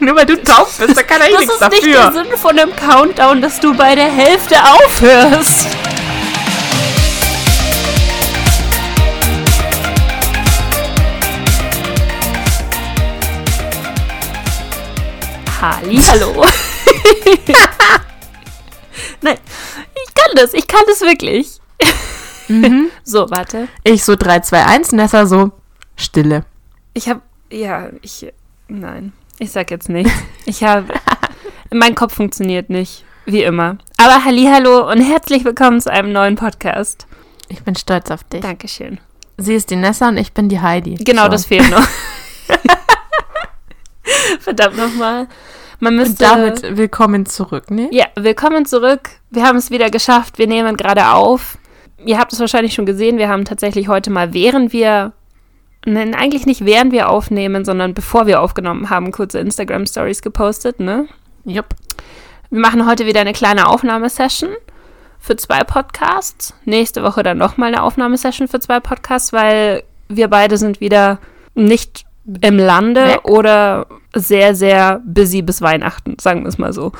Nur weil du taub bist, da kann er eh Das nichts ist nicht der dafür. Sinn von einem Countdown, dass du bei der Hälfte aufhörst. Halli, hallo. Nein, ich kann das, ich kann das wirklich. So, warte. Ich so 3, 2, 1, Nessa so Stille. Ich habe, ja, ich, nein, ich sag jetzt nichts. Ich habe, mein Kopf funktioniert nicht, wie immer. Aber hallo und herzlich willkommen zu einem neuen Podcast. Ich bin stolz auf dich. Dankeschön. Sie ist die Nessa und ich bin die Heidi. Genau, so. das fehlt noch. Verdammt nochmal. Man Und müsste, damit willkommen zurück, ne? ja, willkommen zurück. Wir haben es wieder geschafft. Wir nehmen gerade auf. Ihr habt es wahrscheinlich schon gesehen. Wir haben tatsächlich heute mal, während wir, nein, eigentlich nicht während wir aufnehmen, sondern bevor wir aufgenommen haben, kurze Instagram-Stories gepostet, ne? Jupp. Wir machen heute wieder eine kleine Aufnahmesession für zwei Podcasts. Nächste Woche dann nochmal eine Aufnahmesession für zwei Podcasts, weil wir beide sind wieder nicht im Lande Weg. oder sehr, sehr busy bis Weihnachten, sagen wir es mal so.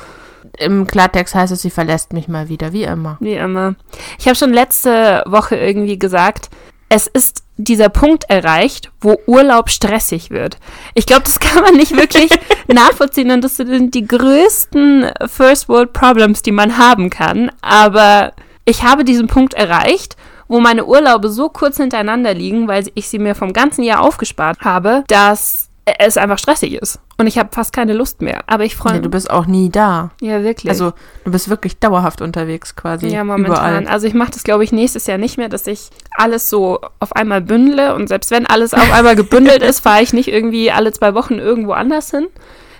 Im Klartext heißt es, sie verlässt mich mal wieder, wie immer. Wie immer. Ich habe schon letzte Woche irgendwie gesagt, es ist dieser Punkt erreicht, wo Urlaub stressig wird. Ich glaube, das kann man nicht wirklich nachvollziehen und das sind die größten First World Problems, die man haben kann. Aber ich habe diesen Punkt erreicht, wo meine Urlaube so kurz hintereinander liegen, weil ich sie mir vom ganzen Jahr aufgespart habe, dass es einfach stressig ist. Und ich habe fast keine Lust mehr. Aber ich freue Ja, mich. du bist auch nie da. Ja, wirklich. Also, du bist wirklich dauerhaft unterwegs quasi. Ja, momentan. Überall. Also ich mache das, glaube ich, nächstes Jahr nicht mehr, dass ich alles so auf einmal bündle. Und selbst wenn alles auf einmal gebündelt ist, fahre ich nicht irgendwie alle zwei Wochen irgendwo anders hin.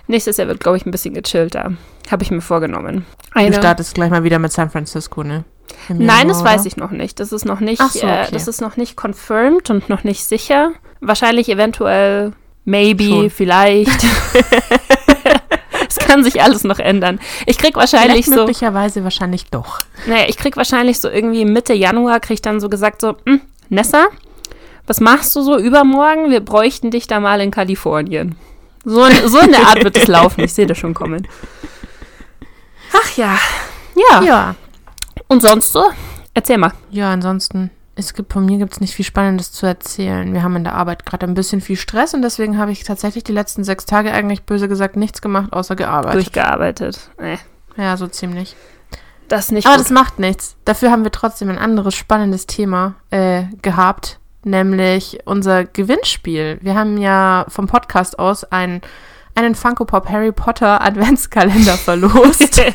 Nächstes Jahr wird, glaube ich, ein bisschen gechillter. Habe ich mir vorgenommen. Du Eine, startest gleich mal wieder mit San Francisco, ne? Nein, das weiß ich noch nicht. Das ist noch nicht, so, äh, okay. das ist noch nicht confirmed und noch nicht sicher. Wahrscheinlich eventuell, maybe, Schon. vielleicht. Es kann sich alles noch ändern. Ich krieg wahrscheinlich so. möglicherweise wahrscheinlich doch. Naja, ich krieg wahrscheinlich so irgendwie Mitte Januar, krieg ich dann so gesagt so, "Hm, Nessa, was machst du so übermorgen? Wir bräuchten dich da mal in Kalifornien. So, so der Art wird es laufen. Ich sehe das schon kommen. Ach ja. Ja. Ja. Und sonst so? Erzähl mal. Ja, ansonsten, es gibt von mir gibt es nicht viel Spannendes zu erzählen. Wir haben in der Arbeit gerade ein bisschen viel Stress und deswegen habe ich tatsächlich die letzten sechs Tage eigentlich böse gesagt nichts gemacht, außer gearbeitet. Durchgearbeitet. Nee, Ja, so ziemlich. das nicht Aber gut. das macht nichts. Dafür haben wir trotzdem ein anderes spannendes Thema äh, gehabt, nämlich unser Gewinnspiel. Wir haben ja vom Podcast aus ein, einen Funko Pop Harry Potter Adventskalender verlost.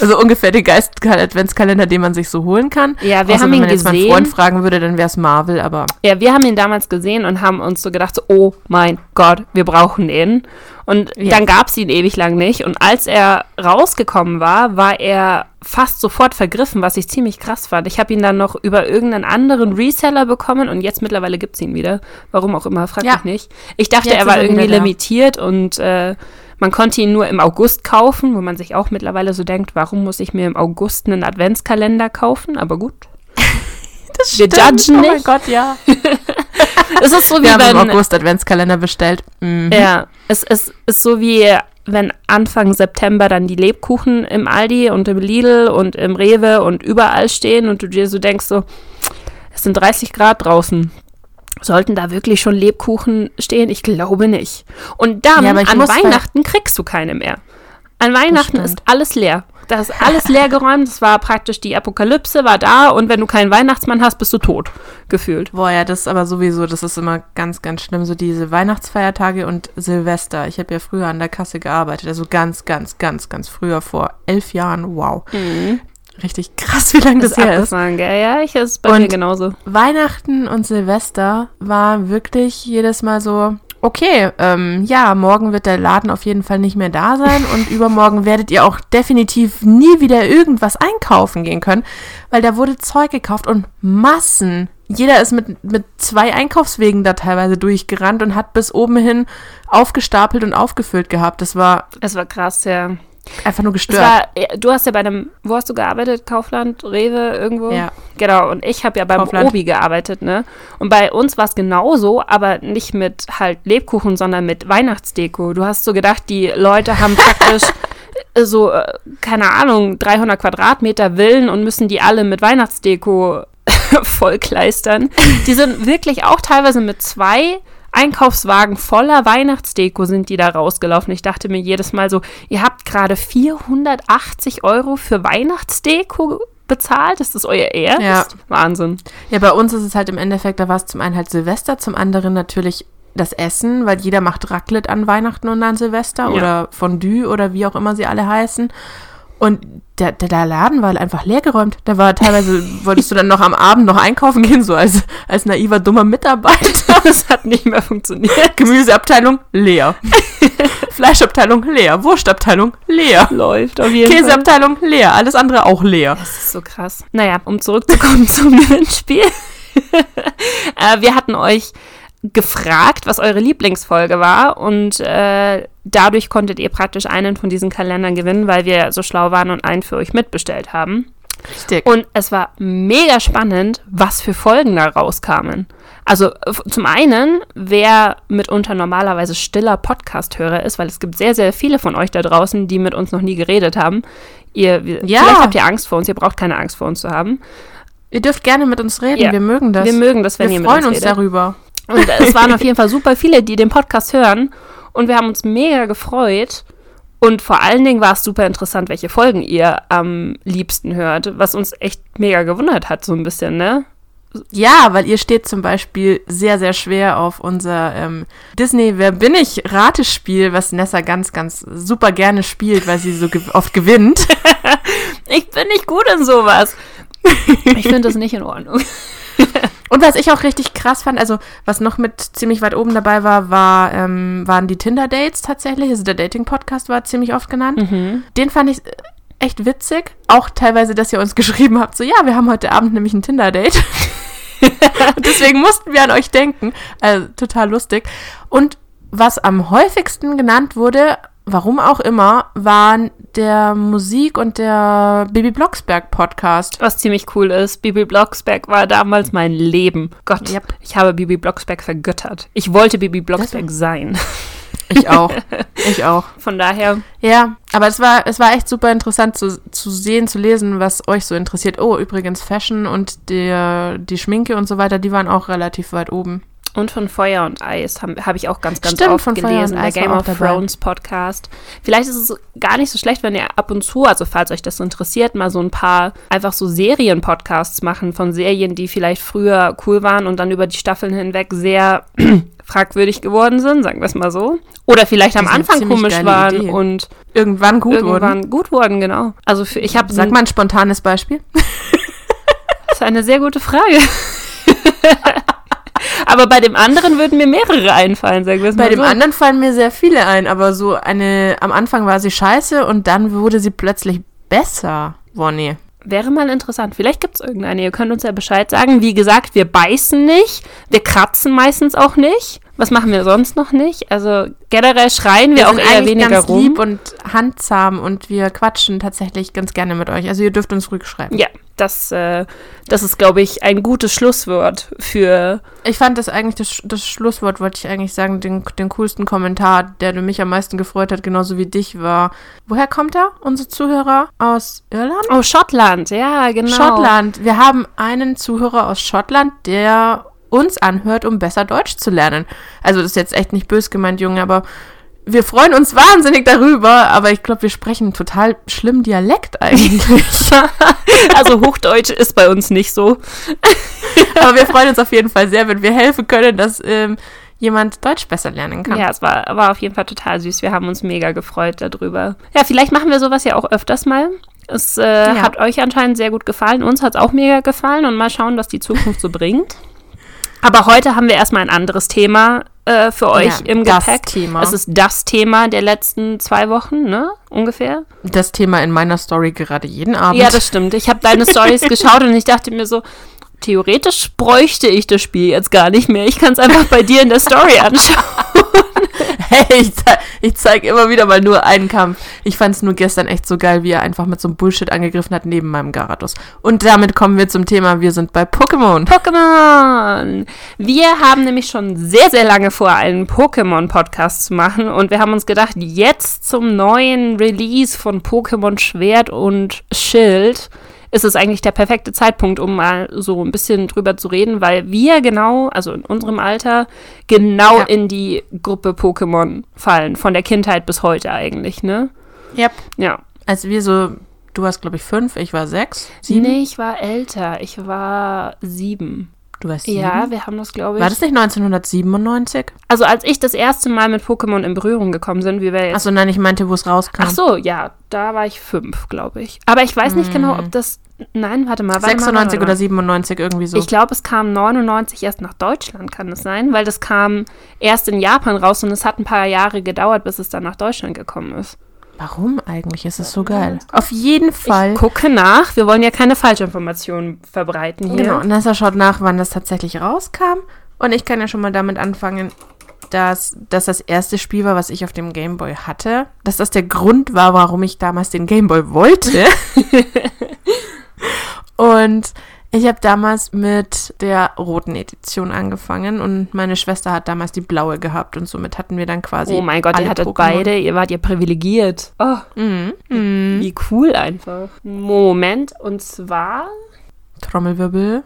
also ungefähr den Geist-Adventskalender, den man sich so holen kann. Ja, wir Außer haben wenn ihn man jetzt meinen gesehen. Freund fragen würde, dann wäre es Marvel, aber Ja, wir haben ihn damals gesehen und haben uns so gedacht, so, oh mein Gott, wir brauchen ihn. Und Ja. dann gab es ihn ewig lang nicht. Und als er rausgekommen war, war er fast sofort vergriffen, was ich ziemlich krass fand. Ich habe ihn dann noch über irgendeinen anderen Reseller bekommen und jetzt mittlerweile gibt es ihn wieder. Warum auch immer, frag Ja. mich nicht. Ich dachte, Jetzt er war irgendwie limitiert und äh, man konnte ihn nur im August kaufen, wo man sich auch mittlerweile so denkt, warum muss ich mir im August einen Adventskalender kaufen? Aber gut. das Wir judgen Oh mein nicht. Gott, ja. Es ist so wie Wir haben wenn, im August Adventskalender bestellt. Mhm. Ja, es, es ist so wie wenn Anfang September dann die Lebkuchen im Aldi und im Lidl und im Rewe und überall stehen und du dir so denkst so, es sind 30 Grad draußen. Sollten da wirklich schon Lebkuchen stehen? Ich glaube nicht. Und dann Ja, an Weihnachten kriegst du keine mehr. An Weihnachten ist alles leer. Da ist alles leer geräumt. Es war praktisch die Apokalypse, war da und wenn du keinen Weihnachtsmann hast, bist du tot, gefühlt. Boah, ja, das ist aber sowieso, das ist immer ganz, ganz schlimm, so diese Weihnachtsfeiertage und Silvester. Ich habe ja früher an der Kasse gearbeitet, also ganz, ganz, ganz, ganz früher, vor elf Jahren, wow. Richtig krass, wie lange das, her ist. gell? Ja, ich ist bei Und- mir genauso. Weihnachten und Silvester war wirklich jedes Mal so, okay, ähm, ja, morgen wird der Laden auf jeden Fall nicht mehr da sein und übermorgen werdet ihr auch definitiv nie wieder irgendwas einkaufen gehen können, weil da wurde Zeug gekauft und Massen. Jeder ist mit, mit zwei Einkaufswegen da teilweise durchgerannt und hat bis oben hin aufgestapelt und aufgefüllt gehabt. Das war, Es war krass, ja. Einfach nur Es gestört. war, du hast ja bei einem, wo hast du gearbeitet? Kaufland, Rewe, irgendwo? Ja. Genau, und ich habe ja beim Kaufland. Obi gearbeitet, ne? Und bei uns war es genauso, aber nicht mit halt Lebkuchen, sondern mit Weihnachtsdeko. Du hast so gedacht, die Leute haben praktisch so, äh, keine Ahnung, 300 Quadratmeter Villen und müssen die alle mit Weihnachtsdeko vollkleistern. Die sind wirklich auch teilweise mit zwei Einkaufswagen voller Weihnachtsdeko sind die da rausgelaufen. Ich dachte mir jedes Mal so, ihr habt gerade 480 Euro für Weihnachtsdeko bezahlt? Ist das euer Ernst? Ja. Wahnsinn. Ja, bei uns ist es halt im Endeffekt, da war es zum einen halt Silvester, zum anderen natürlich das Essen, weil jeder macht Raclette an Weihnachten und an Silvester Ja. oder Fondue oder wie auch immer sie alle heißen. Und der, der, der Laden war halt einfach leergeräumt. Da war teilweise, wolltest du dann noch am Abend noch einkaufen gehen, so als, als naiver, dummer Mitarbeiter. Das hat nicht mehr funktioniert. Gemüseabteilung leer. Fleischabteilung leer. Wurstabteilung leer. Läuft auf jeden Fall. Käseabteilung leer. Alles andere auch leer. Das ist so krass. Naja, um zurückzukommen zum Gewinnspiel. äh, wir hatten euch gefragt, was eure Lieblingsfolge war und äh, dadurch konntet ihr praktisch einen von diesen Kalendern gewinnen, weil wir so schlau waren und einen für euch mitbestellt haben. Richtig. Und es war mega spannend, was für Folgen da rauskamen. Also zum einen, wer mitunter normalerweise stiller Podcast-Hörer ist, weil es gibt sehr, sehr viele von euch da draußen, die mit uns noch nie geredet haben. Ihr, wir, Ja. Vielleicht habt ihr Angst vor uns, ihr braucht keine Angst vor uns zu haben. Ihr dürft gerne mit uns reden. Ja. Wir mögen das. Wir mögen das, wenn wir ihr freuen mit uns, uns redet. darüber. Und es waren auf jeden Fall super viele, die den Podcast hören. Und wir haben uns mega gefreut. Und vor allen Dingen war es super interessant, welche Folgen ihr am liebsten hört, was uns echt mega gewundert hat, so ein bisschen, ne? Ja, weil ihr steht zum Beispiel sehr, sehr schwer auf unser ähm, Disney Wer bin ich Ratespiel, was Nessa ganz, ganz super gerne spielt, weil sie so ge oft gewinnt. Ich bin nicht gut in sowas. Ich finde das nicht in Ordnung. Und was ich auch richtig krass fand, also was noch mit ziemlich weit oben dabei war, war ähm, waren die Tinder-Dates tatsächlich. Also der Dating-Podcast war ziemlich oft genannt. Den fand ich äh, echt witzig. Auch teilweise, dass ihr uns geschrieben habt, so ja, wir haben heute Abend nämlich ein Tinder-Date. Deswegen mussten wir an euch denken. Also total lustig. Und was am häufigsten genannt wurde, warum auch immer, waren der Musik- und der Bibi Blocksberg Podcast. Was ziemlich cool ist, Bibi Blocksberg war damals mein Leben. Gott, Yep. ich habe Bibi Blocksberg vergöttert. Ich wollte Bibi Blocksberg sein. Ich auch. Ich auch. Von daher, Ja, aber es war, es war echt super interessant zu, zu sehen, zu lesen, was euch so interessiert. Oh, übrigens Fashion und der, die Schminke und so weiter, die waren auch relativ weit oben. Und von Feuer und Eis habe hab ich auch ganz, ganz Stimmt, oft von Feuer gelesen. und Der Eis war Game of. Thrones Podcast. Vielleicht ist es gar nicht so schlecht, wenn ihr ab und zu, also falls euch das interessiert, mal so ein paar einfach so Serien-Podcasts machen von Serien, die vielleicht früher cool waren und dann über die Staffeln hinweg sehr fragwürdig geworden sind, sagen wir es mal so. Oder vielleicht am Anfang komisch waren Idee. und Irgendwann gut irgendwann wurden. gut wurden, genau. Also für, ich habe Sag mal ein spontanes Beispiel. Das ist eine sehr gute Frage. Aber bei dem anderen würden mir mehrere einfallen, sagen wir es Bei mal dem so. anderen fallen mir sehr viele ein, aber so eine, am Anfang war sie scheiße und dann wurde sie plötzlich besser, Wonny. Wäre mal interessant. Vielleicht gibt es irgendeine. Ihr könnt uns ja Bescheid sagen. Wie gesagt, wir beißen nicht. Wir kratzen meistens auch nicht. Was machen wir sonst noch nicht? Also generell schreien wir, auch sind eher eigentlich weniger ganz rum. lieb und handzahm und wir quatschen tatsächlich ganz gerne mit euch. Also ihr dürft uns ruhig schreiben. ja, das, äh, das ist, glaube ich, ein gutes Schlusswort für. Ich fand das eigentlich, das, das Schlusswort wollte ich eigentlich sagen, den, den coolsten Kommentar, der mich am meisten gefreut hat, genauso wie dich, war, woher kommt er, unser Zuhörer? Aus Irland? Oh, Schottland. Ja, genau. Schottland. Wir haben einen Zuhörer aus Schottland, der uns anhört, um besser Deutsch zu lernen. Also das ist jetzt echt nicht bös gemeint, Junge, aber wir freuen uns wahnsinnig darüber, aber ich glaube, wir sprechen total schlimm Dialekt eigentlich. Also Hochdeutsch ist bei uns nicht so. aber wir freuen uns auf jeden Fall sehr, wenn wir helfen können, dass ähm, jemand Deutsch besser lernen kann. Ja, es war, war auf jeden Fall total süß. Wir haben uns mega gefreut darüber. Ja, vielleicht machen wir sowas ja auch öfters mal. Es äh, Ja. hat euch anscheinend sehr gut gefallen. Uns hat es auch mega gefallen und mal schauen, was die Zukunft so bringt. Aber heute haben wir erstmal ein anderes Thema äh, für euch Ja, im das Gepäck. Thema. Es ist das Thema der letzten zwei Wochen, ne? Ungefähr. Das Thema in meiner Story gerade jeden Abend. Ja, das stimmt. Ich habe deine Stories geschaut und ich dachte mir so, theoretisch bräuchte ich das Spiel jetzt gar nicht mehr. Ich kann es einfach bei dir in der Story anschauen. Ich, Ich zeige immer wieder mal nur einen Kampf. Ich fand es nur gestern echt so geil, wie er einfach mit so einem Bullshit angegriffen hat neben meinem Garados. Und damit kommen wir zum Thema, wir sind bei Pokémon. Pokémon! Wir haben nämlich schon sehr, sehr lange vor, einen Pokémon-Podcast zu machen. Und wir haben uns gedacht, jetzt zum neuen Release von Pokémon Schwert und Schild ist es eigentlich der perfekte Zeitpunkt, um mal so ein bisschen drüber zu reden, weil wir genau, also in unserem Alter, genau Ja. in die Gruppe Pokémon fallen. Von der Kindheit bis heute eigentlich, ne? Yep. Ja. Als wir so, du warst glaube ich fünf, ich war sechs, sieben. Nee, ich war älter. Ich war sieben. Du warst sieben. Ja, wir haben das, glaube ich. War das nicht 1997? Also als ich das erste Mal mit Pokémon in Berührung gekommen sind, wie wir jetzt. Achso, nein, ich meinte, wo es rauskam. Ach so, ja, da war ich fünf, glaube ich. Aber ich weiß nicht genau, ob das. Nein, warte mal. Warte 96 mal, oder 97 irgendwie so. Ich glaube, es kam 99 erst nach Deutschland, kann es sein? Weil das kam erst in Japan raus und es hat ein paar Jahre gedauert, bis es dann nach Deutschland gekommen ist. Warum eigentlich? Ist es so geil? Auf jeden Fall. Ich gucke nach. Wir wollen ja keine Falschinformationen verbreiten hier. Genau, Nessa schaut nach, wann das tatsächlich rauskam. Und ich kann ja schon mal damit anfangen, dass dass das erste Spiel war, was ich auf dem Gameboy hatte. Dass das der Grund war, warum ich damals den Gameboy wollte. und ich habe damals mit der roten Edition angefangen und meine Schwester hat damals die blaue gehabt und somit hatten wir dann quasi. Oh mein Gott, alle ihr hattet Pokémon. beide, ihr wart ja privilegiert. Oh, Mhm. Mhm. wie cool einfach. Moment, und zwar Trommelwirbel.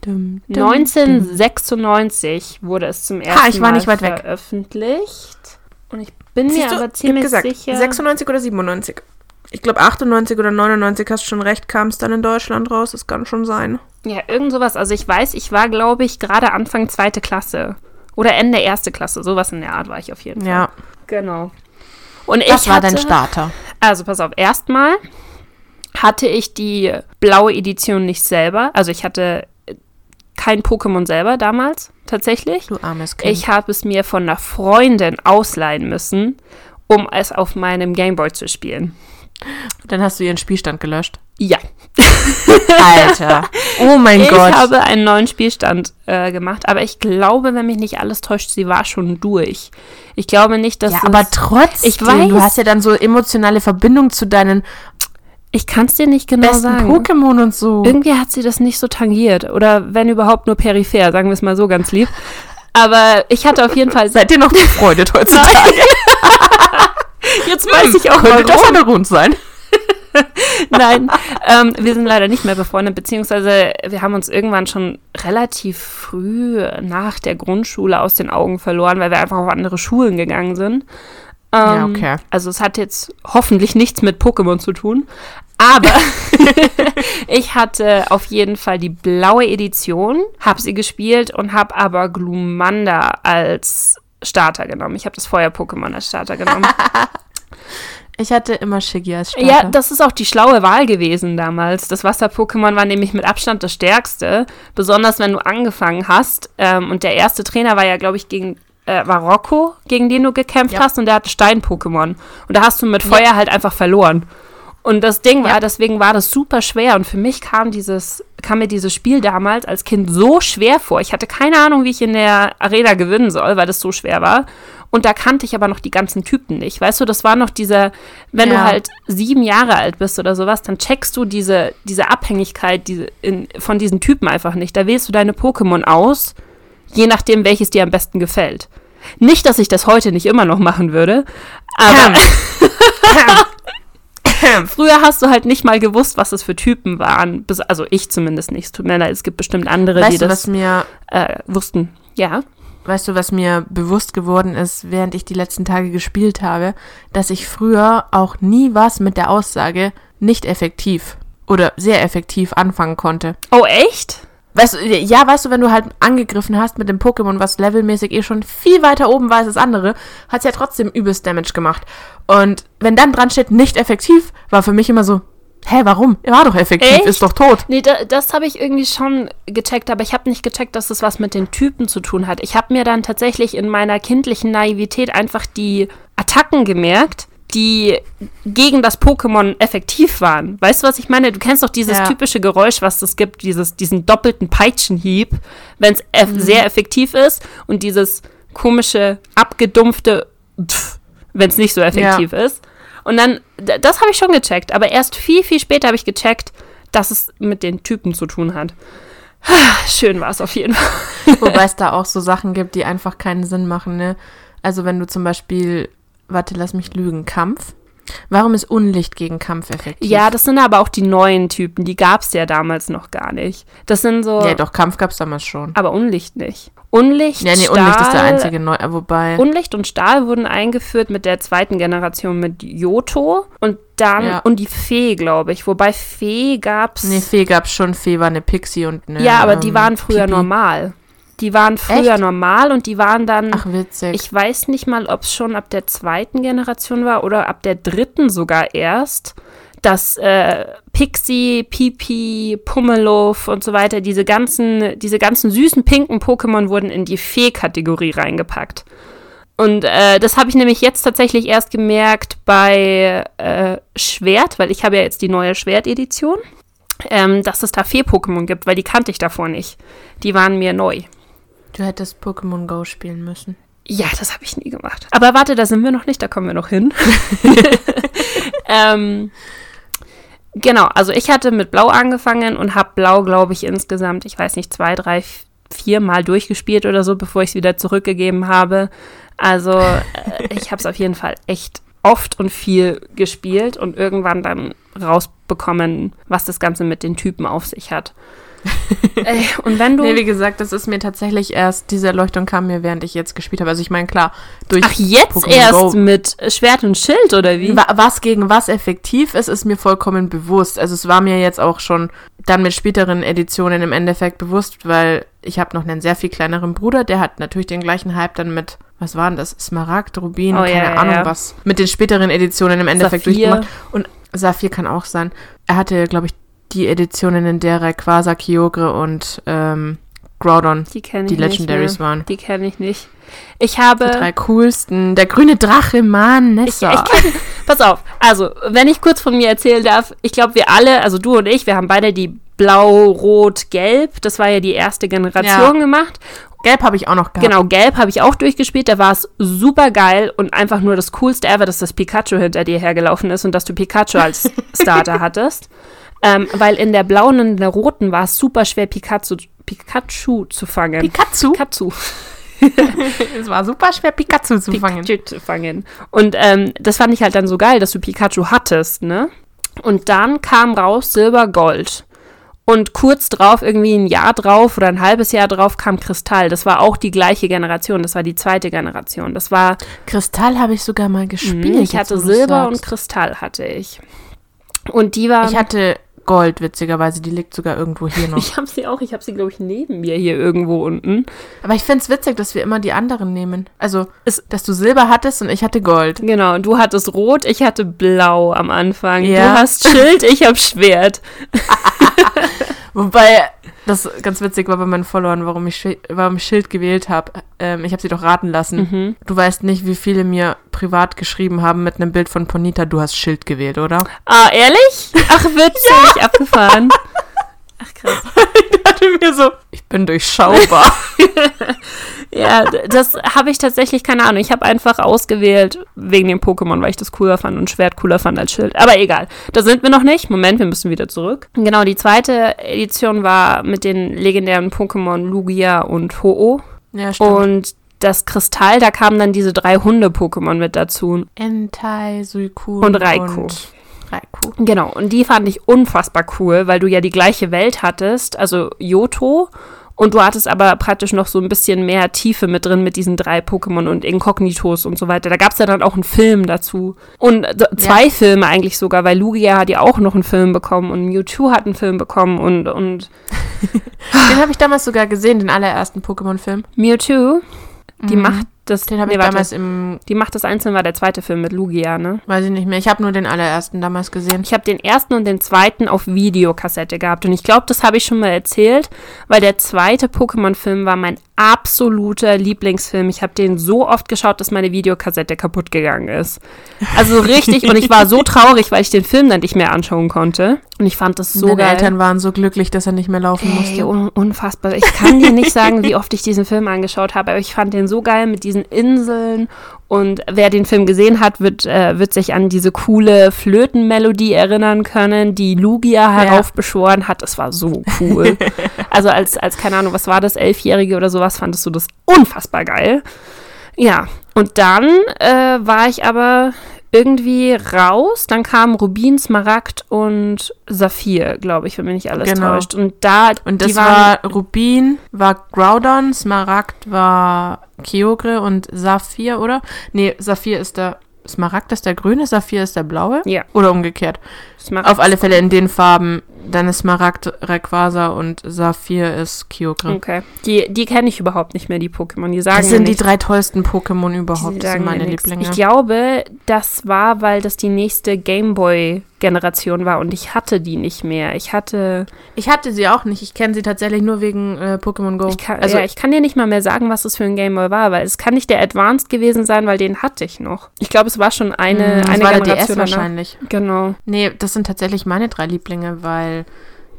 Dum, dum, dum. 1996 wurde es zum ersten ich war Mal nicht weit weg. veröffentlicht. Und ich bin Siehst mir du, aber ziemlich gesagt, sicher. 96 oder 97. Ich glaube 98 oder 99, hast schon recht, kam es dann in Deutschland raus. Das kann schon sein. Ja, irgend sowas. Also ich weiß, ich war, glaube ich, gerade Anfang zweite Klasse. Oder Ende erste Klasse. Sowas in der Art war ich auf jeden Fall. Ja, Genau. Und das ich war hatte, dein Starter. Also pass auf, erstmal hatte ich die blaue Edition nicht selber. Also ich hatte kein Pokémon selber damals, tatsächlich. Du armes Kind. Ich habe es mir von einer Freundin ausleihen müssen, um es auf meinem Gameboy zu spielen. Dann hast du ihren Spielstand gelöscht. Ja, Alter. Oh mein ich Gott. habe einen neuen Spielstand äh, gemacht, aber ich glaube, wenn mich nicht alles täuscht, sie war schon durch. Ich glaube nicht, dass ja, aber trotzdem, Ich weiß. du hast ja dann so emotionale Verbindung zu deinen ich kann es dir nicht genau besten sagen. Pokémon und so. Irgendwie hat sie das nicht so tangiert oder wenn überhaupt nur peripher, sagen wir es mal so ganz lieb. Aber ich hatte auf jeden Fall Seid ihr noch befreundet heutzutage? Jetzt weiß ich auch Könnte das warum. der Grund sein? Nein, ähm, wir sind leider nicht mehr befreundet, beziehungsweise wir haben uns irgendwann schon relativ früh nach der Grundschule aus den Augen verloren, weil wir einfach auf andere Schulen gegangen sind. Ja, Ähm, okay. Also es hat jetzt hoffentlich nichts mit Pokémon zu tun, aber ich hatte auf jeden Fall die blaue Edition, habe sie gespielt und habe aber Glumanda als Starter genommen. Ich habe das Feuer-Pokémon als Starter genommen. Ich hatte immer Shiggy als Starter. Ja, das ist auch die schlaue Wahl gewesen damals. Das Wasser-Pokémon war nämlich mit Abstand das stärkste. Besonders wenn du angefangen hast. Ähm, und der erste Trainer war ja, glaube ich, gegen äh, war Rocco, gegen den du gekämpft Ja. hast. Und der hatte Stein-Pokémon. Und da hast du mit Feuer halt einfach verloren. Und das Ding war, Ja. deswegen war das super schwer. Und für mich kam dieses, kam mir dieses Spiel damals als Kind so schwer vor. Ich hatte keine Ahnung, wie ich in der Arena gewinnen soll, weil das so schwer war. Und da kannte ich aber noch die ganzen Typen nicht. Weißt du, das war noch dieser, wenn du Ja. halt sieben Jahre alt bist oder sowas, dann checkst du diese, diese Abhängigkeit diese, in, von diesen Typen einfach nicht. Da wählst du deine Pokémon aus, je nachdem, welches dir am besten gefällt. Nicht, dass ich das heute nicht immer noch machen würde, aber früher hast du halt nicht mal gewusst, was es für Typen waren. Bis, also ich zumindest nicht. Es tut mir leid, es gibt bestimmt andere, die weißt du, das was mir äh, wussten. Ja. Weißt du, was mir bewusst geworden ist, während ich die letzten Tage gespielt habe, dass ich früher auch nie was mit der Aussage nicht effektiv oder sehr effektiv anfangen konnte. Oh, echt? Weißt du, ja, weißt du, wenn du halt angegriffen hast mit dem Pokémon, was levelmäßig eh schon viel weiter oben war als das andere, hat es ja trotzdem übelst Damage gemacht. Und wenn dann dran steht, nicht effektiv, war für mich immer so, hä, warum? Er war doch effektiv, Echt? ist doch tot. Nee, da, das habe ich irgendwie schon gecheckt, aber ich habe nicht gecheckt, dass es was mit den Typen zu tun hat. Ich habe mir dann tatsächlich in meiner kindlichen Naivität einfach die Attacken gemerkt, die gegen das Pokémon effektiv waren. Weißt du, was ich meine? Du kennst doch dieses Ja. typische Geräusch, was es gibt, dieses, diesen doppelten Peitschenhieb, wenn es eff sehr effektiv ist und dieses komische, abgedumpfte wenn es nicht so effektiv ist. Und dann, das habe ich schon gecheckt, aber erst viel, viel später habe ich gecheckt, dass es mit den Typen zu tun hat. Schön war es auf jeden Fall. Wobei es da auch so Sachen gibt, die einfach keinen Sinn machen, ne? Also wenn du zum Beispiel, warte, lass mich lügen, Kampf. Warum ist Unlicht gegen Kampf effektiv? Ja, das sind aber auch die neuen Typen, die gab es ja damals noch gar nicht. Das sind so, Ja, doch, Kampf gab es damals schon. aber Unlicht nicht. Unlicht, Ja, nee, Stahl, Unlicht ist der einzige neu, äh, wobei. Unlicht und Stahl wurden eingeführt mit der zweiten Generation mit Yoto und dann Ja. und die Fee, glaube ich. Wobei Fee gab's. nee, Fee gab's schon, Fee war eine Pixie und eine. ja, aber die ähm, waren früher Pipi. normal. Die waren früher Echt? normal und die waren dann. Ach, witzig. ich weiß nicht mal, ob es schon ab der zweiten Generation war oder ab der dritten sogar erst, dass äh, Pixie, Pipi, Pummeluff und so weiter, diese ganzen, diese ganzen süßen pinken Pokémon wurden in die Fee-Kategorie reingepackt. Und äh, das habe ich nämlich jetzt tatsächlich erst gemerkt bei äh, Schwert, weil ich habe ja jetzt die neue Schwert-Edition, ähm, dass es da Fee-Pokémon gibt, weil die kannte ich davor nicht. Die waren mir neu. Du hättest Pokémon Go spielen müssen. Ja, das habe ich nie gemacht. Aber warte, da sind wir noch nicht, da kommen wir noch hin. ähm, genau, also ich hatte mit Blau angefangen und habe Blau, glaube ich, insgesamt, ich weiß nicht, zwei, drei, vier Mal durchgespielt oder so, bevor ich es wieder zurückgegeben habe. Also äh, ich habe es auf jeden Fall echt oft und viel gespielt und irgendwann dann rausbekommen, was das Ganze mit den Typen auf sich hat. Ey, und wenn du... Nee, wie gesagt, das ist mir tatsächlich erst, diese Erleuchtung kam mir, während ich jetzt gespielt habe. Also ich meine, klar, durch Ach, jetzt Pokémon erst Go mit Schwert und Schild, oder wie? Wa- Was gegen was effektiv ist, ist mir vollkommen bewusst. Also es war mir jetzt auch schon dann mit späteren Editionen im Endeffekt bewusst, weil ich habe noch einen sehr viel kleineren Bruder, der hat natürlich den gleichen Hype dann mit, was waren das? Smaragd, Rubin, Oh, keine ja, Ahnung ja. was, mit den späteren Editionen im Endeffekt Saphir. durchgemacht. Und Saphir kann auch sein. Er hatte, glaube ich, die Editionen, in der Rayquaza, Kyogre und ähm, Groudon Die ich die. Legendaries waren. Die kenne ich nicht. Ich habe. Die drei coolsten. Der grüne Drache, Mann, ich, Nessa. ich kenn, pass auf, also, wenn ich kurz von mir erzählen darf, ich glaube, wir alle, also du und ich, wir haben beide die Blau, Rot, Gelb, das war ja die erste Generation Ja. gemacht. Gelb habe ich auch noch gehabt. Genau, Gelb habe ich auch durchgespielt, da war es super geil und einfach nur das coolste ever, dass das Pikachu hinter dir hergelaufen ist und dass du Pikachu als Starter hattest. Ähm, weil in der blauen und in der roten war es super schwer, Pikachu, Pikachu zu fangen. Pikachu. Pikachu. es war super schwer, Pikachu zu fangen. Pikachu zu fangen. Und ähm, das fand ich halt dann so geil, dass du Pikachu hattest, ne? Und dann kam raus Silber, Gold. Und kurz drauf, irgendwie ein Jahr drauf oder ein halbes Jahr drauf, kam Kristall. Das war auch die gleiche Generation. Das war die zweite Generation. Das war, Kristall habe ich sogar mal gespielt. Mhm, ich hatte Silber und. Kristall hatte ich. Und die waren. Ich hatte Gold, witzigerweise. Die liegt sogar irgendwo hier noch. ich habe sie auch, ich habe sie, glaube ich, neben mir hier irgendwo unten. Aber ich finde es witzig, dass wir immer die anderen nehmen. Also, Es- dass du Silber hattest und ich hatte Gold. Genau, du hattest Rot, ich hatte Blau am Anfang. Ja. Du hast Schild, ich habe Schwert. Wobei das ganz witzig war bei meinen Followern, warum ich, Schi- warum ich Schild gewählt habe. Ähm, ich habe sie doch raten lassen. Mhm. Du weißt nicht, wie viele mir privat geschrieben haben mit einem Bild von Ponita, du hast Schild gewählt, oder? Ah, ehrlich? Ach, witzig, abgefahren. Ach, krass. Ich dachte mir so, ich bin durchschaubar. Ja, das habe ich tatsächlich, keine Ahnung. Ich habe einfach ausgewählt wegen dem Pokémon, weil ich das cooler fand und Schwert cooler fand als Schild. Aber egal, da sind wir noch nicht. Moment, wir müssen wieder zurück. Genau, die zweite Edition war mit den legendären Pokémon Lugia und Ho-Oh. ja, stimmt. Und das Kristall, da kamen dann diese drei Hunde-Pokémon mit dazu. Entei, Suikun Und Raikou. Und Raikou. Genau, und die fand ich unfassbar cool, weil du ja die gleiche Welt hattest, also Johto. Und du hattest aber praktisch noch so ein bisschen mehr Tiefe mit drin mit diesen drei Pokémon und Inkognitos und so weiter. Da gab es ja dann auch einen Film dazu. Und zwei Filme eigentlich sogar, weil Lugia hat ja auch noch einen Film bekommen und Mewtwo hat einen Film bekommen und, und Den habe ich damals sogar gesehen, den allerersten Pokémon-Film. Mewtwo, die macht das. Den habe nee, ich warte. damals im, Die macht das einzeln war der zweite Film mit Lugia, ne? weiß ich nicht mehr, ich habe nur den allerersten damals gesehen. Ich habe den ersten und den zweiten auf Videokassette gehabt. Und ich glaube, das habe ich schon mal erzählt, weil der zweite Pokémon-Film war mein absoluter Lieblingsfilm. Ich habe den so oft geschaut, dass meine Videokassette kaputt gegangen ist. Also richtig. und ich war so traurig, weil ich den Film dann nicht mehr anschauen konnte. Und ich fand das so Deine geil. Eltern waren so glücklich, dass er nicht mehr laufen Ey, musste. un unfassbar. Ich kann dir nicht sagen, wie oft ich diesen Film angeschaut habe, aber ich fand den so geil mit diesen Inseln Und wer den Film gesehen hat, wird, äh, wird sich an diese coole Flötenmelodie erinnern können, die Lugia heraufbeschworen hat. Es war so cool. also als, als, keine Ahnung, was war das, Elfjährige oder sowas, fandest du das unfassbar geil. Ja, und dann äh, war ich aber irgendwie raus. Dann kamen Rubin, Smaragd und Saphir, glaube ich, wenn mich nicht alles Genau. täuscht. Und da, Und das waren, war Rubin, war Groudon, Smaragd war Kyogre und Saphir, oder? Nee, Saphir ist der. Smaragd ist der grüne, Saphir ist der blaue? Ja. Oder umgekehrt. Smaragd. Auf alle Fälle in den Farben. Dann ist Smaragd Rayquaza und Saphir ist Kyogre. Okay. Die, die kenne ich überhaupt nicht mehr, die Pokémon. Die sagen Das sind die drei tollsten Pokémon überhaupt. Das sagen sind meine. Lieblinge. Ich glaube, das war, weil das die nächste Gameboy-Generation war und ich hatte die nicht mehr. Ich hatte, Ich hatte sie auch nicht. Ich kenne sie tatsächlich nur wegen äh, Pokémon Go. ich kann, also, ja, ich kann dir nicht mal mehr sagen, was das für ein Gameboy war, weil es kann nicht der Advanced gewesen sein, weil den hatte ich noch. Ich glaube, es war schon eine, mh, das eine war der Generation DS danach. wahrscheinlich. Genau. Nee, das sind tatsächlich meine drei Lieblinge, weil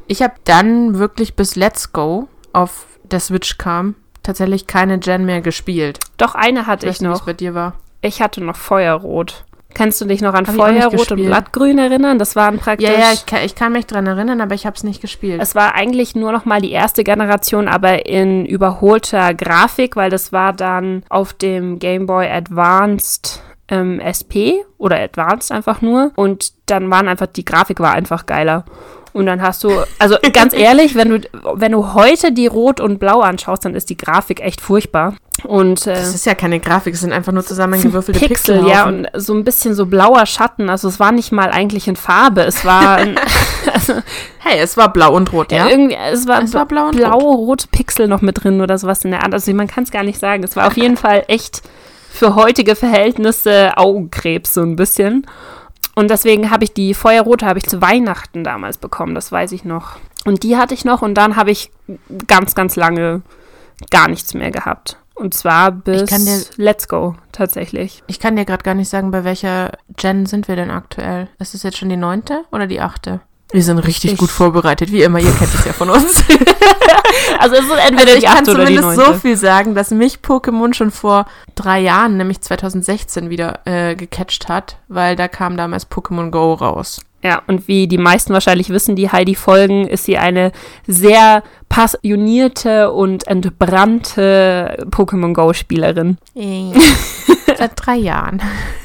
ich habe dann wirklich bis Let's Go auf der Switch kam, tatsächlich keine Gen mehr gespielt. Doch, eine hatte Ich ich weiß nicht, wie noch. bei dir war. Ich hatte noch Feuerrot. Kannst du dich noch an Hab Feuerrot und. Blattgrün erinnern? Das waren praktisch. Ja, ja, ich kann, ich kann mich dran erinnern, aber ich habe es nicht gespielt. Es war eigentlich nur noch mal die erste Generation, aber in überholter Grafik, weil das war dann auf dem Game Boy Advanced ähm, SP oder Advanced einfach nur. Und dann waren einfach, die Grafik war einfach geiler. Und dann hast du, also ganz ehrlich, wenn du, wenn du heute die Rot und Blau anschaust, dann ist die Grafik echt furchtbar. Und äh, das ist ja keine Grafik, es sind einfach nur zusammengewürfelte Pixel, Pixel. ja, und so ein bisschen so blauer Schatten. Also es war nicht mal eigentlich in Farbe. Es war, ein, hey, es war blau und rot, ja? irgendwie, es war, Es war blau und blaue, rote Pixel noch mit drin oder sowas in der Art. Also man kann es gar nicht sagen. Es war auf jeden Fall echt für heutige Verhältnisse Augenkrebs so ein bisschen. Und deswegen habe ich die Feuerrote habe ich zu Weihnachten damals bekommen, das weiß ich noch. Und die hatte ich noch und dann habe ich ganz, ganz lange gar nichts mehr gehabt. Und zwar bis dir- Let's Go tatsächlich. Ich kann dir gerade gar nicht sagen, bei welcher Gen sind wir denn aktuell. Ist es jetzt schon die neunte oder die achte? Wir sind richtig Ich- gut vorbereitet, wie immer. Ihr kennt es ja von uns. Also es ist entweder Also ich die kann achte oder die zumindest neunte. so viel sagen, dass mich Pokémon schon vor drei Jahren, nämlich 2016, wieder äh, gecatcht hat, weil da kam damals Pokémon Go raus. Ja, und wie die meisten wahrscheinlich wissen, die Heidi folgen, ist sie eine sehr passionierte und entbrannte Pokémon Go-Spielerin. Seit drei Jahren.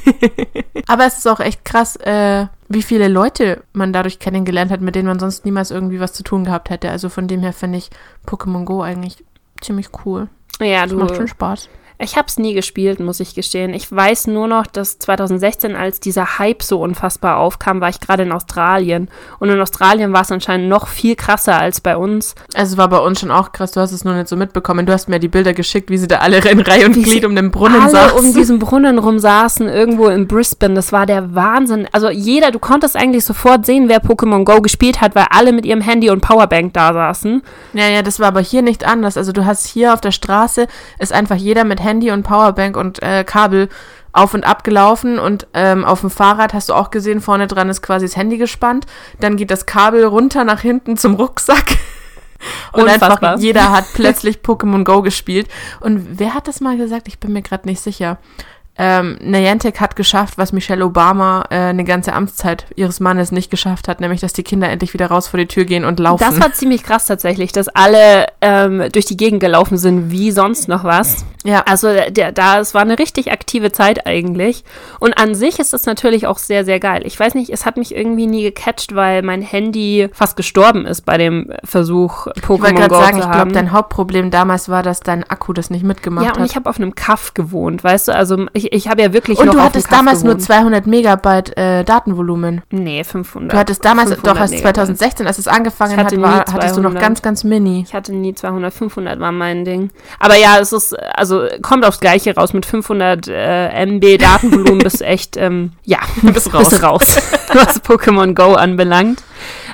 Aber es ist auch echt krass, äh, wie viele Leute man dadurch kennengelernt hat, mit denen man sonst niemals irgendwie was zu tun gehabt hätte. Also von dem her finde ich Pokémon Go eigentlich ziemlich cool. Ja, Das du. macht schon Spaß. Ich habe es nie gespielt, muss ich gestehen. Ich weiß nur noch, dass 2016, als dieser Hype so unfassbar aufkam, war ich gerade in Australien. Und in Australien war es anscheinend noch viel krasser als bei uns. Also es war bei uns schon auch krass, du hast es nur nicht so mitbekommen. Du hast mir die Bilder geschickt, wie sie da alle in Reihe und Wie Glied um den Brunnen Alle saßen. um diesen Brunnen rum saßen, irgendwo in Brisbane. Das war der Wahnsinn. Also jeder, du konntest eigentlich sofort sehen, wer Pokémon Go gespielt hat, weil alle mit ihrem Handy und Powerbank da saßen. Ja, ja, das war aber hier nicht anders. Also du hast hier auf der Straße ist einfach jeder mit Handy und Powerbank und äh, Kabel auf und ab gelaufen und ähm, auf dem Fahrrad hast du auch gesehen, vorne dran ist quasi das Handy gespannt. Dann geht das Kabel runter nach hinten zum Rucksack. Und Unfassbar. einfach jeder hat plötzlich Pokémon Go gespielt. Und wer hat das mal gesagt? Ich bin mir gerade nicht sicher. Ähm, Niantic hat geschafft, was Michelle Obama äh, eine ganze Amtszeit ihres Mannes nicht geschafft hat, nämlich dass die Kinder endlich wieder raus vor die Tür gehen und laufen. Das war ziemlich krass tatsächlich, dass alle ähm, durch die Gegend gelaufen sind, wie sonst noch was. Ja, Also der, da, es war eine richtig aktive Zeit eigentlich. Und an sich ist das natürlich auch sehr, sehr geil. Ich weiß nicht, es hat mich irgendwie nie gecatcht, weil mein Handy fast gestorben ist bei dem Versuch, Ich wollte Pokémon gerade Go sagen, zu ich haben. glaube, dein Hauptproblem damals war, dass dein Akku das nicht mitgemacht ja, und hat. ich habe auf einem Kaff gewohnt, weißt du? Also ich, ich habe ja wirklich und noch du hattest damals nur gewohnt. 200 Megabyte äh, Datenvolumen. Nee, 500. Du hattest damals, 500 doch als Megabyte. 2016, als es angefangen Ich hatte hat, war, hattest du noch 200. ganz, ganz mini. Ich hatte nie 200, 500 war mein Ding. Aber ja, es ist, also kommt aufs Gleiche raus. Mit 500 äh, MB Datenvolumen bist du echt, ähm, ja, Bist raus. bist raus, was Pokémon Go anbelangt.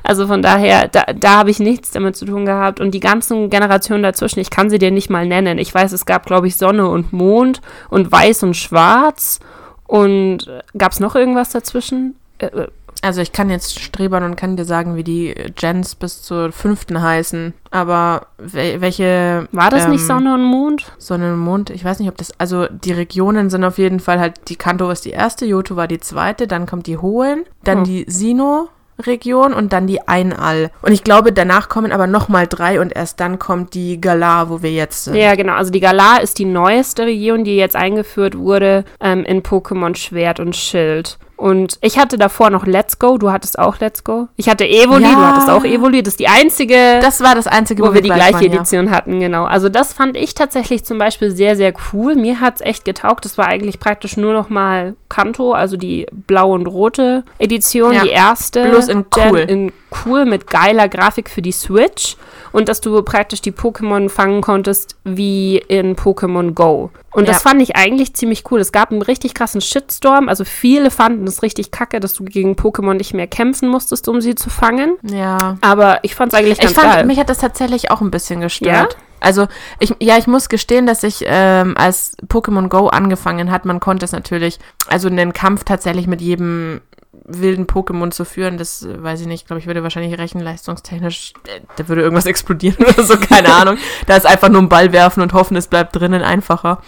Also von daher, da, da habe ich nichts damit zu tun gehabt. Und die ganzen Generationen dazwischen, ich kann sie dir nicht mal nennen. Ich weiß, es gab, glaube ich, Sonne und Mond und Weiß und Schwarz. Und gab es noch irgendwas dazwischen? Äh, äh, Also ich kann jetzt strebern und kann dir sagen, wie die Gens bis zur fünften heißen. Aber wel welche. War das ähm, nicht Sonne und Mond? Sonne und Mond, ich weiß nicht, ob das. Also die Regionen sind auf jeden Fall halt, die Kanto ist die erste, Yoto war die zweite, dann kommt die Hohen, dann hm. die Sino, Region und dann die Einall. Und ich glaube, danach kommen aber nochmal drei und erst dann kommt die Galar, wo wir jetzt sind. Ja, genau. Also die Galar ist die neueste Region, die jetzt eingeführt wurde ähm, in Pokémon Schwert und Schild. Und ich hatte davor noch Let's Go, du hattest auch Let's Go. Ich hatte Evoli, ja. du hattest auch Evoli. Das ist die einzige. Das war das einzige, wo, wo wir die gleiche waren, Edition ja. hatten, genau. Also das fand ich tatsächlich zum Beispiel sehr, sehr cool. Mir hat es echt getaugt. Das war eigentlich praktisch nur noch mal Kanto, also die blaue und rote Edition, ja. die erste. Bloß in cool. In cool mit geiler Grafik für die Switch und dass du praktisch die Pokémon fangen konntest wie in Pokémon Go. Und ja. das fand ich eigentlich ziemlich cool. Es gab einen richtig krassen Shitstorm. Also viele fanden es richtig kacke, dass du gegen Pokémon nicht mehr kämpfen musstest, um sie zu fangen. Ja. Aber ich fand es eigentlich ganz ich fand, geil. Mich hat das tatsächlich auch ein bisschen gestört. Ja? Also ich, ja, ich muss gestehen, dass ich ähm, als Pokémon Go angefangen hat, man konnte es natürlich, also einen Kampf tatsächlich mit jedem wilden Pokémon zu führen, das äh, weiß ich nicht, glaube ich, würde wahrscheinlich rechenleistungstechnisch, äh, da würde irgendwas explodieren oder so, keine Ahnung. Da ist einfach nur ein Ball werfen und hoffen, es bleibt drinnen einfacher.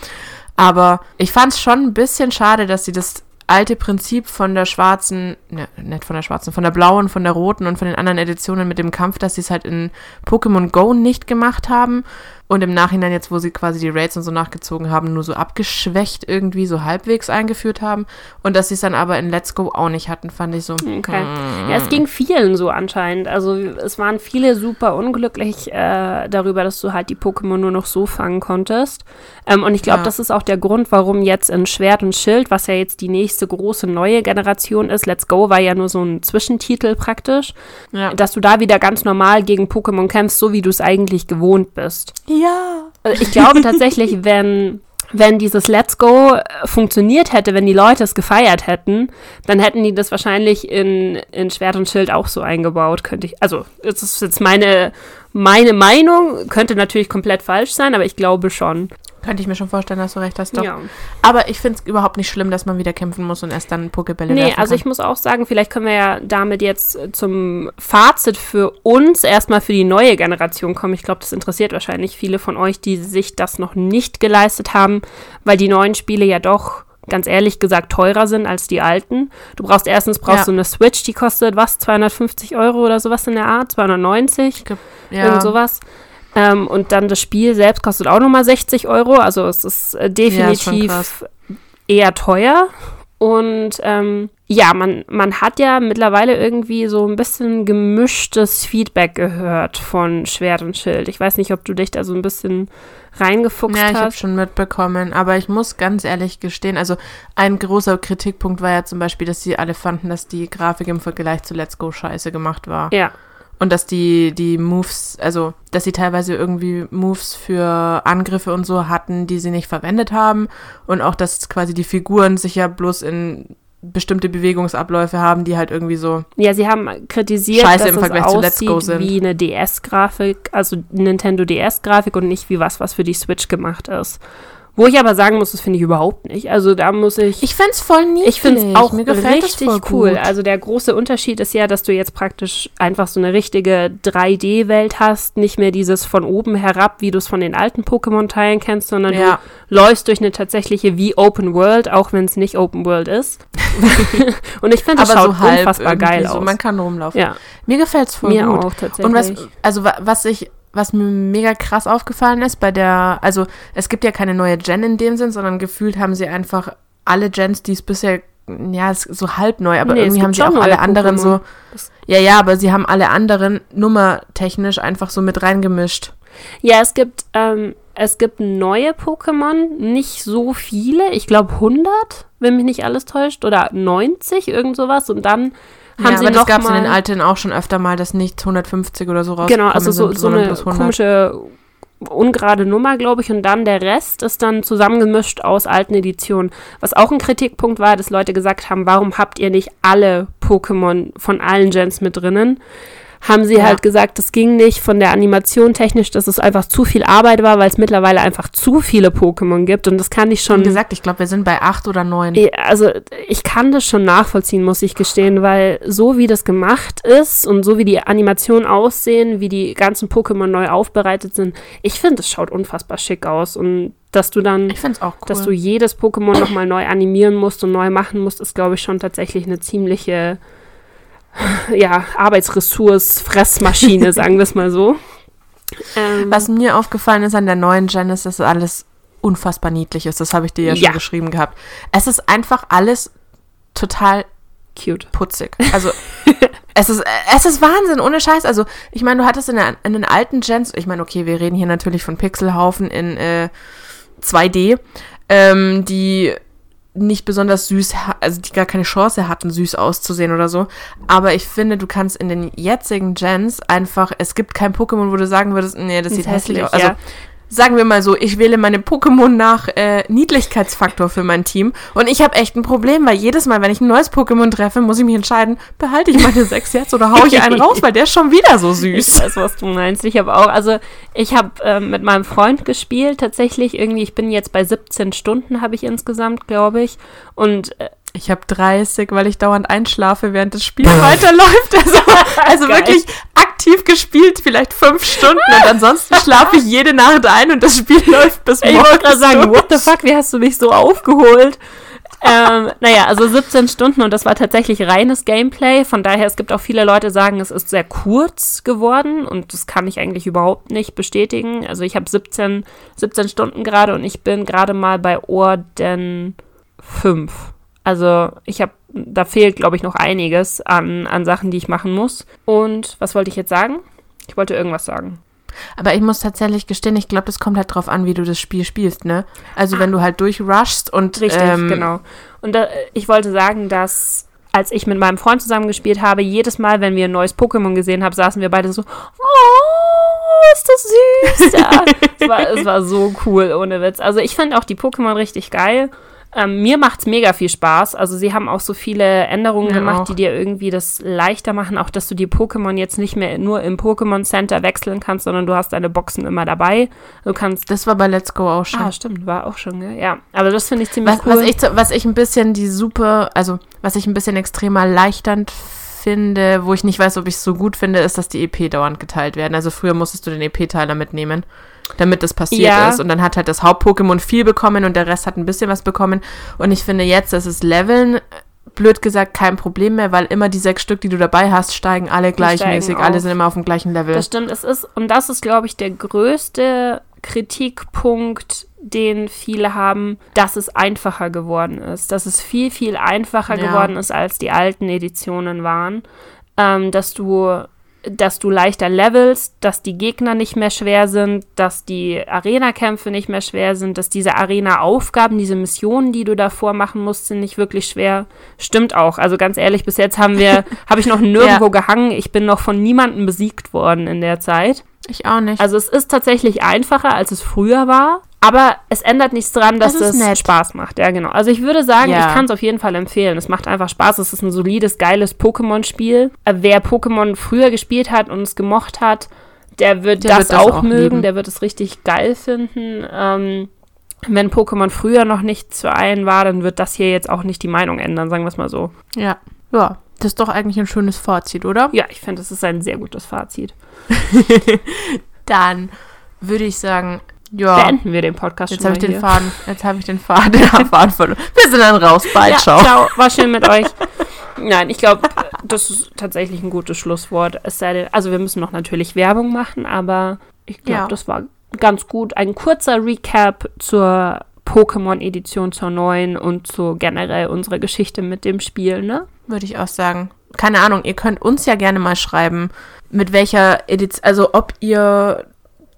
Aber ich fand es schon ein bisschen schade, dass sie das alte Prinzip von der schwarzen, ne, nicht von der schwarzen, von der blauen, von der roten und von den anderen Editionen mit dem Kampf, dass sie es halt in Pokémon Go nicht gemacht haben und im Nachhinein jetzt, wo sie quasi die Raids und so nachgezogen haben, nur so abgeschwächt irgendwie so halbwegs eingeführt haben. Und dass sie es dann aber in Let's Go auch nicht hatten, fand ich so. Okay. Mm. Ja, es ging vielen so anscheinend. Also es waren viele super unglücklich äh, darüber, dass du halt die Pokémon nur noch so fangen konntest. Ähm, und ich glaube, ja. das ist auch der Grund, warum jetzt in Schwert und Schild, was ja jetzt die nächste große neue Generation ist, Let's Go war ja nur so ein Zwischentitel praktisch, ja. dass du da wieder ganz normal gegen Pokémon kämpfst, so wie du es eigentlich gewohnt bist. Ja. Ja. Also ich glaube tatsächlich, wenn, wenn dieses Let's Go funktioniert hätte, wenn die Leute es gefeiert hätten, dann hätten die das wahrscheinlich in, in Schwert und Schild auch so eingebaut, könnte ich. Also, das ist jetzt meine, meine Meinung, könnte natürlich komplett falsch sein, aber ich glaube schon. Könnte ich mir schon vorstellen, dass du recht hast. Doch. Ja. Aber ich finde es überhaupt nicht schlimm, dass man wieder kämpfen muss und erst dann Pokebälle Nee, also ich muss auch sagen, vielleicht können wir ja damit jetzt zum Fazit für uns erstmal für die neue Generation kommen. Ich glaube, das interessiert wahrscheinlich viele von euch, die sich das noch nicht geleistet haben, weil die neuen Spiele ja doch ganz ehrlich gesagt teurer sind als die alten. Du brauchst erstens brauchst ja. du eine Switch, die kostet was, 250 Euro oder sowas in der Art, 290, ja. irgend sowas. Ähm, und dann das Spiel selbst kostet auch nochmal 60 Euro. Also es ist äh, definitiv ja, eher teuer. Und ähm, ja, man, man hat ja mittlerweile irgendwie so ein bisschen gemischtes Feedback gehört von Schwert und Schild. Ich weiß nicht, ob du dich da so ein bisschen reingefuchst ja, hast. Ja, ich habe schon mitbekommen, aber ich muss ganz ehrlich gestehen, also ein großer Kritikpunkt war ja zum Beispiel, dass sie alle fanden, dass die Grafik im Vergleich zu Let's Go scheiße gemacht war. Ja. Und dass die, die Moves, also dass sie teilweise irgendwie Moves für Angriffe und so hatten, die sie nicht verwendet haben. Und auch, dass quasi die Figuren sich ja bloß in bestimmte Bewegungsabläufe haben, die halt irgendwie so. Ja, sie haben kritisiert, Scheiße dass im Vergleich es zu Let's Go sind. wie eine DS-Grafik, also Nintendo DS-Grafik und nicht wie was, was für die Switch gemacht ist. Wo ich aber sagen muss, das finde ich überhaupt nicht. Also da muss ich. Ich finde es voll niedlich. Ich finde es auch Mir richtig cool. Also der große Unterschied ist ja, dass du jetzt praktisch einfach so eine richtige 3D-Welt hast. Nicht mehr dieses von oben herab, wie du es von den alten Pokémon-Teilen kennst, sondern ja. du läufst durch eine tatsächliche wie Open World, auch wenn es nicht Open World ist. Und ich finde, das schaut so unfassbar geil so, aus. Man kann rumlaufen. Ja. Mir gefällt es voll Mir gut. auch tatsächlich. Und was, also was ich was mir mega krass aufgefallen ist, bei der, also es gibt ja keine neue Gen in dem Sinn, sondern gefühlt haben sie einfach alle Gens, die es bisher, ja, ist so halb neu, aber nee, irgendwie haben sie auch alle anderen so, ja, ja, aber sie haben alle anderen nummertechnisch einfach so mit reingemischt. Ja, es gibt, ähm, es gibt neue Pokémon, nicht so viele, ich glaube 100, wenn mich nicht alles täuscht, oder 90, irgend sowas, und dann haben ja, sie aber das gab es in den alten auch schon öfter mal, dass nicht 150 oder so rauskommen Genau, also so, so eine komische ungerade Nummer, glaube ich, und dann der Rest ist dann zusammengemischt aus alten Editionen. Was auch ein Kritikpunkt war, dass Leute gesagt haben, warum habt ihr nicht alle Pokémon von allen Gens mit drinnen? Haben sie Ja. halt gesagt, das ging nicht von der Animation technisch, dass es einfach zu viel Arbeit war, weil es mittlerweile einfach zu viele Pokémon gibt und das kann ich schon Wie gesagt, ich glaube, wir sind bei acht oder neun. Also ich kann das schon nachvollziehen, muss ich gestehen, weil so wie das gemacht ist und so wie die Animationen aussehen, wie die ganzen Pokémon neu aufbereitet sind, ich finde, es schaut unfassbar schick aus und dass du dann, Ich finde es auch cool. dass du jedes Pokémon nochmal neu animieren musst und neu machen musst, ist glaube ich schon tatsächlich eine ziemliche ja, Arbeitsressource, Fressmaschine, sagen wir es mal so. Ähm, Was mir aufgefallen ist an der neuen Gen ist, dass alles unfassbar niedlich ist. Das habe ich dir ja, Ja. schon geschrieben gehabt. Es ist einfach alles total cute. putzig. Also es ist es ist Wahnsinn, ohne Scheiß. Also ich meine, du hattest in, der, in den alten Gens, ich meine, okay, wir reden hier natürlich von Pixelhaufen in äh, 2D, ähm, die nicht besonders süß, also die gar keine Chance hatten, süß auszusehen oder so. Aber ich finde, du kannst in den jetzigen Gens einfach, es gibt kein Pokémon, wo du sagen würdest, nee, das sieht hässlich hässlich, aus. Also ja. Sagen wir mal so, ich wähle meine Pokémon nach äh, Niedlichkeitsfaktor für mein Team. Und ich habe echt ein Problem, weil jedes Mal, wenn ich ein neues Pokémon treffe, muss ich mich entscheiden, behalte ich meine sechs jetzt oder hau ich einen raus, weil der ist schon wieder so Ich süß. weiß, was du meinst. Ich habe auch, also ich habe ähm, mit meinem Freund gespielt, tatsächlich irgendwie, ich bin jetzt bei 17 Stunden, habe ich insgesamt, glaube ich. Und äh, Ich habe 30, weil ich dauernd einschlafe, während das Spiel weiterläuft. Also, also Geil. wirklich aktiv gespielt, vielleicht fünf Stunden und ansonsten schlafe ich jede Nacht ein und das Spiel läuft bis ich morgens. wollte gerade sagen, what the fuck, wie hast du mich so aufgeholt? ähm, naja, also 17 Stunden und das war tatsächlich reines Gameplay. Von daher, es gibt auch viele Leute, die sagen, es ist sehr kurz geworden und das kann ich eigentlich überhaupt nicht bestätigen. Also ich habe 17, 17 Stunden gerade und ich bin gerade mal bei Orden 5. Also ich habe, da fehlt, glaube ich, noch einiges an, an Sachen, die ich machen muss. Und was wollte ich jetzt sagen? Ich wollte irgendwas sagen. Aber ich muss tatsächlich gestehen, ich glaube, das kommt halt drauf an, wie du das Spiel spielst, ne? Also wenn du halt durchrushst und Richtig, ähm, genau. Und da, ich wollte sagen, dass als ich mit meinem Freund zusammengespielt habe, jedes Mal, wenn wir ein neues Pokémon gesehen haben, saßen wir beide so, oh, ist das süß. Ja, es, war, es war so cool, ohne Witz. Also ich fand auch die Pokémon richtig geil. Ähm, mir macht's mega viel Spaß. Also sie haben auch so viele Änderungen Mir gemacht, auch. die dir irgendwie das leichter machen. Auch, dass du die Pokémon jetzt nicht mehr nur im Pokémon Center wechseln kannst, sondern du hast deine Boxen immer dabei. Du kannst Das war bei Let's Go auch schon. Ah, stimmt, war auch schon, gell? Ja, aber das finde ich ziemlich was, cool. was, ich, was ich ein bisschen die super, also was ich ein bisschen extremer erleichternd finde, wo ich nicht weiß, ob ich es so gut finde, ist, dass die EP dauernd geteilt werden. Also früher musstest du den EP-Teiler mitnehmen, damit das passiert Ja. ist. Und dann hat halt das Haupt-Pokémon viel bekommen und der Rest hat ein bisschen was bekommen. Und ich finde jetzt, dass es Leveln, blöd gesagt, kein Problem mehr, weil immer die sechs Stück, die du dabei hast, steigen alle gleichmäßig. steigen alle sind immer auf dem gleichen Level. Das stimmt, es ist, und das ist, glaube ich, der größte Kritikpunkt, den viele haben, dass es einfacher geworden ist. Dass es viel, viel einfacher Ja. geworden ist, als die alten Editionen waren. Ähm, dass du dass du leichter levelst, dass die Gegner nicht mehr schwer sind, dass die Arena-Kämpfe nicht mehr schwer sind, dass diese Arena-Aufgaben, diese Missionen, die du davor machen musst, sind nicht wirklich schwer. Stimmt auch. Also ganz ehrlich, bis jetzt haben wir, habe ich noch nirgendwo Ja. gehangen. Ich bin noch von niemandem besiegt worden in der Zeit. ich auch nicht. Also es ist tatsächlich einfacher, als es früher war. Aber es ändert nichts dran, dass Es nett. Spaß macht. Ja, genau. Also ich würde sagen, Ja. ich kann es auf jeden Fall empfehlen. Es macht einfach Spaß. Es ist ein solides, geiles Pokémon-Spiel. Äh, Wer Pokémon früher gespielt hat und es gemocht hat, der wird Der das wird das auch, auch mögen. lieben. Der wird es richtig geil finden. Ähm, wenn Pokémon früher noch nicht zu einen war, dann wird das hier jetzt auch nicht die Meinung ändern, sagen wir es mal so. ja. Ja, das ist doch eigentlich ein schönes Fazit, oder? Ja, ich finde, das ist ein sehr gutes Fazit. Dann würde ich sagen, ja. Beenden wir den Podcast Jetzt schon habe ich mal den hier. Faden, jetzt habe ich den Faden, den Faden verloren. Wir sind dann raus, bald, Ja, ciao. ciao. War schön mit euch. Nein, ich glaube, das ist tatsächlich ein gutes Schlusswort. Es sei denn, also wir müssen noch natürlich Werbung machen, aber ich glaube, Ja. das war ganz gut. Ein kurzer Recap zur Pokémon-Edition zur neuen und zu generell unserer Geschichte mit dem Spiel, ne? Würde ich auch sagen. Keine Ahnung, ihr könnt uns ja gerne mal schreiben, mit welcher Edition, also ob ihr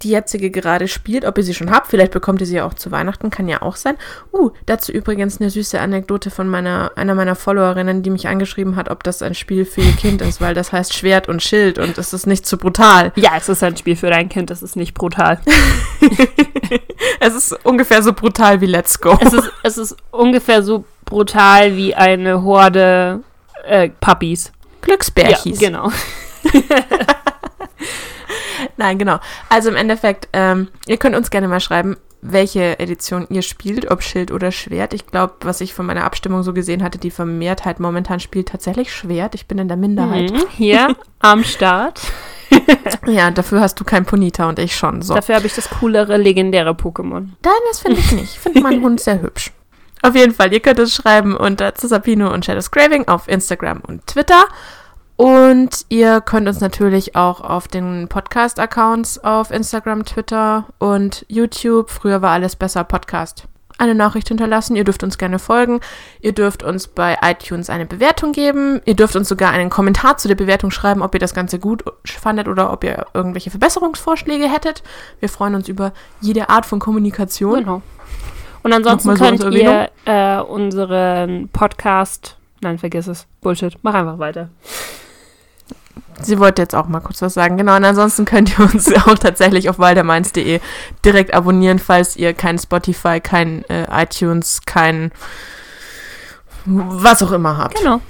die jetzige gerade spielt, ob ihr sie schon habt. Vielleicht bekommt ihr sie ja auch zu Weihnachten, kann ja auch sein. Uh, dazu übrigens eine süße Anekdote von meiner, einer meiner Followerinnen, die mich angeschrieben hat, ob das ein Spiel für ihr Kind ist, weil das heißt Schwert und Schild und es ist nicht zu brutal. Ja, es ist ein Spiel für dein Kind, es ist nicht brutal. Es ist ungefähr so brutal wie Let's Go. Es ist, es ist ungefähr so brutal wie eine Horde äh, Puppies. Ja, Glücksbärchis. genau. Nein, genau. Also im Endeffekt, ähm, ihr könnt uns gerne mal schreiben, welche Edition ihr spielt, ob Schild oder Schwert. Ich glaube, was ich von meiner Abstimmung so gesehen hatte, die Vermehrtheit momentan spielt tatsächlich Schwert. Ich bin in der Minderheit. Mhm, Hier am Start. Ja, dafür hast du kein Ponita und ich schon. So. Dafür habe ich das coolere, legendäre Pokémon. Nein, das finde ich nicht. Ich finde meinen Hund sehr hübsch. Auf jeden Fall, ihr könnt es schreiben unter Cesapino und Shadows Craving auf Instagram und Twitter. Und ihr könnt uns natürlich auch auf den Podcast-Accounts auf Instagram, Twitter und YouTube, früher war alles besser Podcast, eine Nachricht hinterlassen. Ihr dürft uns gerne folgen. Ihr dürft uns bei iTunes eine Bewertung geben. Ihr dürft uns sogar einen Kommentar zu der Bewertung schreiben, ob ihr das Ganze gut fandet oder ob ihr irgendwelche Verbesserungsvorschläge hättet. Wir freuen uns über jede Art von Kommunikation. Genau. Und ansonsten so könnt ihr äh, unseren Podcast. Nein, vergiss es. Bullshit. Mach einfach weiter. Sie wollte jetzt auch mal kurz was sagen. Genau, und ansonsten könnt ihr uns auch tatsächlich auf waldermeins.de direkt abonnieren, falls ihr kein Spotify, kein äh, iTunes, kein was auch immer habt. Genau.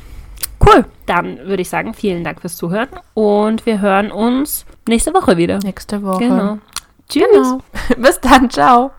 Cool. Dann würde ich sagen, vielen Dank fürs Zuhören und wir hören uns nächste Woche wieder. Nächste Woche. Genau. Tschüss. Genau. Bis dann, ciao.